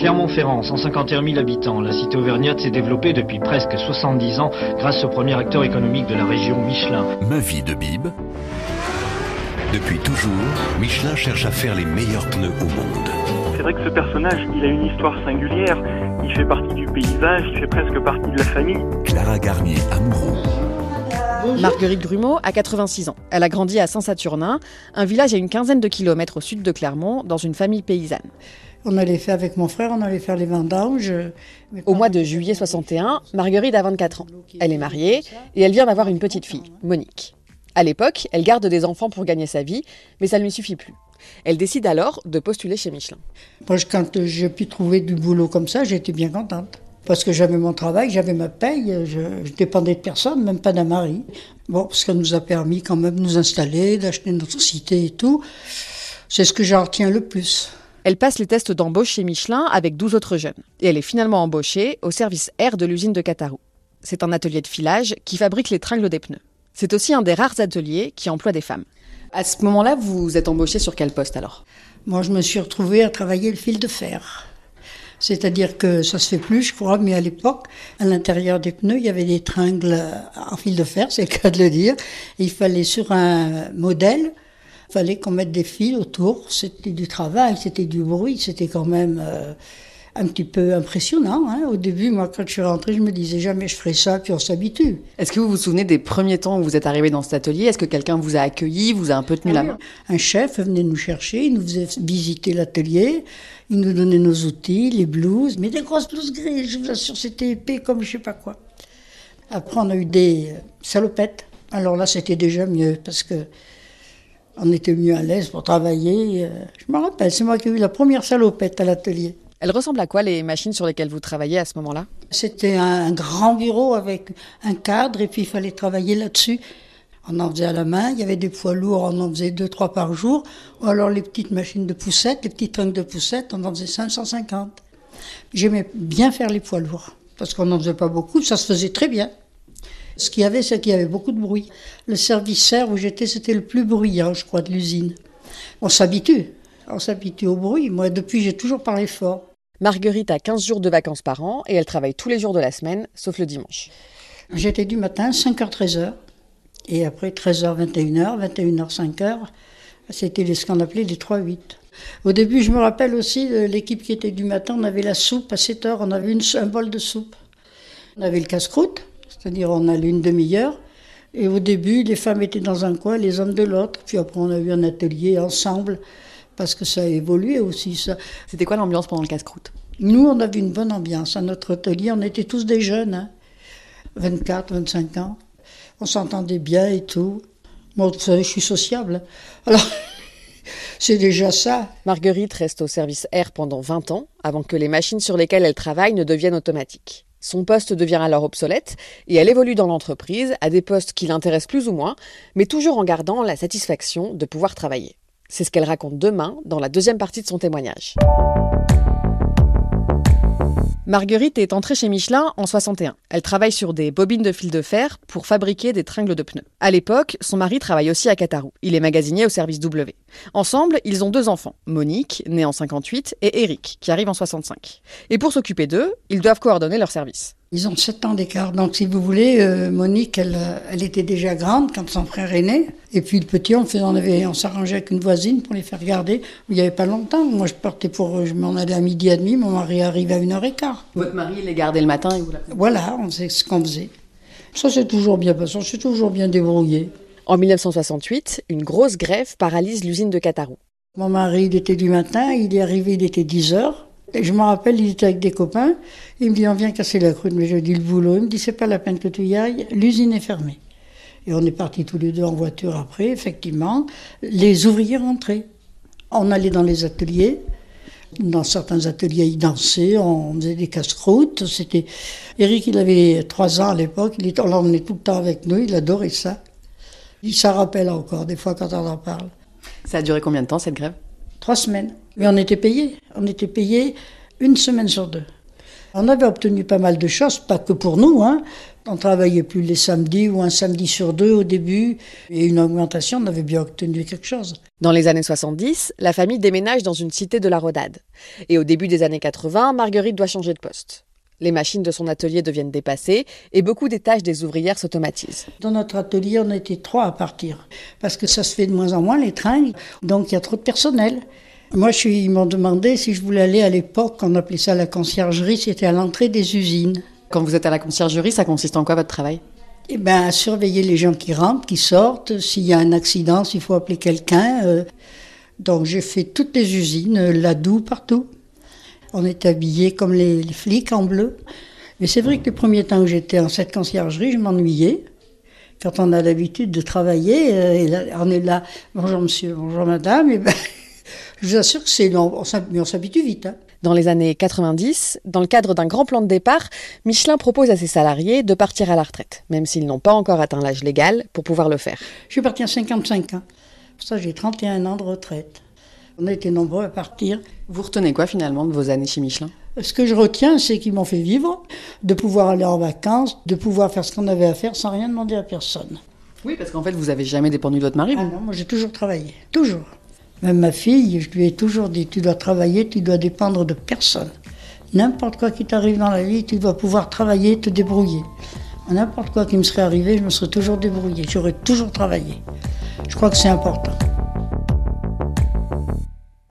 Clermont-Ferrand, 151 000 habitants. La cité auvergnate s'est développée depuis presque 70 ans grâce au premier acteur économique de la région, Michelin. Ma vie de Bib. Depuis toujours, Michelin cherche à faire les meilleurs pneus au monde. C'est vrai que ce personnage, il a une histoire singulière. Il fait partie du paysage, il fait presque partie de la famille. Clara Garnier, amoureux. Marguerite Grumeau a 86 ans. Elle a grandi à Saint-Saturnin, un village à une quinzaine de kilomètres au sud de Clermont, dans une famille paysanne. On allait faire avec mon frère, on allait faire les vendanges. Au mois de juillet 61, Marguerite a 24 ans. Elle est mariée et elle vient d'avoir une petite fille, Monique. À l'époque, elle garde des enfants pour gagner sa vie, mais ça ne lui suffit plus. Elle décide alors de postuler chez Michelin. Moi, quand j'ai pu trouver du boulot comme ça, j'étais bien contente. Parce que j'avais mon travail, j'avais ma paye, je, je, dépendais de personne, même pas d'un mari. Bon, parce qu'elle nous a permis quand même de nous installer, d'acheter notre cité et tout. C'est ce que j'en retiens le plus. Elle passe les tests d'embauche chez Michelin avec 12 autres jeunes. Et elle est finalement embauchée au service R de l'usine de Catarou. C'est un atelier de filage qui fabrique les tringles des pneus. C'est aussi un des rares ateliers qui emploie des femmes. À ce moment-là, vous êtes embauchée sur quel poste alors? Moi, je me suis retrouvée à travailler le fil de fer. C'est-à-dire que ça se fait plus, je crois, mais à l'époque, à l'intérieur des pneus, il y avait des tringles en fil de fer, c'est le cas de le dire. Il fallait sur un modèle, fallait qu'on mette des fils autour. C'était du travail, c'était du bruit, c'était quand même euh, un petit peu impressionnant. Hein. Au début, moi, quand je suis rentrée, je me disais jamais je ferai ça, puis on s'habitue. Est-ce que vous vous souvenez des premiers temps où vous êtes arrivé dans cet atelier? Est-ce que quelqu'un vous a accueilli, vous a un peu tenu la main? Un chef venait nous chercher, il nous faisait visiter l'atelier, il nous donnait nos outils, les blouses, mais des grosses blouses grises, je vous assure, c'était épais comme je sais pas quoi. Après, on a eu des salopettes. Alors là, c'était déjà mieux, parce que on était mieux à l'aise pour travailler. Je me rappelle, c'est moi qui ai eu la première salopette à l'atelier. Elle ressemble à quoi les machines sur lesquelles vous travaillez à ce moment-là? C'était un grand bureau avec un cadre et puis il fallait travailler là-dessus. On en faisait à la main, il y avait des poids lourds, on en faisait deux, trois par jour. Ou alors les petites machines de poussettes, les petits trucs de poussettes, on en faisait 550. J'aimais bien faire les poids lourds parce qu'on n'en faisait pas beaucoup, ça se faisait très bien. Ce qu'il y avait, c'est qu'il y avait beaucoup de bruit. Le service serre où j'étais, c'était le plus bruyant, je crois, de l'usine. On s'habitue, on s'habitue au bruit. Moi, depuis, j'ai toujours parlé fort. Marguerite a 15 jours de vacances par an et elle travaille tous les jours de la semaine, sauf le dimanche. J'étais du matin, 5h, 13h. Et après 13h, 21h, 21h, 5h, c'était ce qu'on appelait les 3-8. Au début, je me rappelle aussi de l'équipe qui était du matin, on avait la soupe à 7h, on avait une, un bol de soupe. On avait le casse-croûte, c'est-à-dire on allait une demi-heure. Et au début, les femmes étaient dans un coin, les hommes de l'autre. Puis après, on a eu un atelier ensemble parce que ça a évolué aussi. Ça. C'était quoi l'ambiance pendant le casse-croûte? Nous, on avait une bonne ambiance. À notre atelier, on était tous des jeunes, hein, 24, 25 ans. On s'entendait bien et tout. Moi, vous savez, je suis sociable. Alors, c'est déjà ça. Marguerite reste au service R pendant 20 ans, avant que les machines sur lesquelles elle travaille ne deviennent automatiques. Son poste devient alors obsolète et elle évolue dans l'entreprise à des postes qui l'intéressent plus ou moins, mais toujours en gardant la satisfaction de pouvoir travailler. C'est ce qu'elle raconte demain dans la deuxième partie de son témoignage. Marguerite est entrée chez Michelin en 61. Elle travaille sur des bobines de fil de fer pour fabriquer des tringles de pneus. À l'époque, son mari travaille aussi à Catarou. Il est magasinier au service W. Ensemble, ils ont deux enfants, Monique, née en 58, et Eric, qui arrive en 65. Et pour s'occuper d'eux, ils doivent coordonner leur service. Ils ont 7 ans d'écart. Donc, si vous voulez, euh, Monique, elle, elle, était déjà grande quand son frère est né. Et puis, le petit, on, faisait, on, avait, on s'arrangeait avec une voisine pour les faire garder. Il n'y avait pas longtemps. Moi, je partais pour. Je m'en allais à midi et demi. Mon mari arrivait à une heure et quart. Votre mari les gardait le matin et vous Voilà, on sait ce qu'on faisait. Ça, c'est toujours bien passé. On s'est toujours bien débrouillé. En 1968, une grosse grève paralyse l'usine de Catarou. Mon mari, il était du matin. Il est arrivé, il était 10 heures. Je me rappelle, il était avec des copains. Il me dit, on vient casser la croûte. Mais je dis, le boulot. Il me dit, c'est pas la peine que tu y ailles. L'usine est fermée. Et on est partis tous les deux en voiture après, effectivement. Les ouvriers rentraient. On allait dans les ateliers. Dans certains ateliers, ils dansaient, on faisait des casse-croûtes. C'était Eric, il avait trois ans à l'époque. Il était, on l'emmenait tout le temps avec nous. Il adorait ça. Il s'en rappelle encore des fois quand on en parle. Ça a duré combien de temps cette grève? Trois semaines. Mais on était payé. On était payé une semaine sur deux. On avait obtenu pas mal de choses, pas que pour nous. Hein. On travaillait plus les samedis ou un samedi sur deux au début. Et une augmentation, on avait bien obtenu quelque chose. Dans les années 70, la famille déménage dans une cité de la Rodade. Et au début des années 80, Marguerite doit changer de poste. Les machines de son atelier deviennent dépassées et beaucoup des tâches des ouvrières s'automatisent. Dans notre atelier, on était trois à partir parce que ça se fait de moins en moins les tringles, donc il y a trop de personnel. Moi, je suis, ils m'ont demandé si je voulais aller à l'époque, on appelait ça la conciergerie, c'était à l'entrée des usines. Quand vous êtes à la conciergerie, ça consiste en quoi votre travail? Eh bien, à surveiller les gens qui rentrent, qui sortent, s'il y a un accident, s'il faut appeler quelqu'un. Euh. Donc j'ai fait toutes les usines, la Doue, partout. On est habillés comme les, flics en bleu. Mais c'est vrai que le premier temps que j'étais en cette conciergerie, je m'ennuyais. Quand on a l'habitude de travailler, euh, on est là, bonjour monsieur, bonjour madame, et ben, je vous assure que c'est long, mais on s'habitue vite. Hein. Dans les années 90, dans le cadre d'un grand plan de départ, Michelin propose à ses salariés de partir à la retraite, même s'ils n'ont pas encore atteint l'âge légal pour pouvoir le faire. Je suis parti à 55 ans. Pour ça, j'ai 31 ans de retraite. On a été nombreux à partir. Vous retenez quoi finalement de vos années chez Michelin? Ce que je retiens, c'est qu'ils m'ont fait vivre, de pouvoir aller en vacances, de pouvoir faire ce qu'on avait à faire sans rien demander à personne. Oui, parce qu'en fait, vous avez jamais dépendu de votre mari. Ah non, moi j'ai toujours travaillé, toujours. Même ma fille, je lui ai toujours dit, tu dois travailler, tu dois dépendre de personne. N'importe quoi qui t'arrive dans la vie, tu dois pouvoir travailler, te débrouiller. N'importe quoi qui me serait arrivé, je me serais toujours débrouillé, j'aurais toujours travaillé. Je crois que c'est important.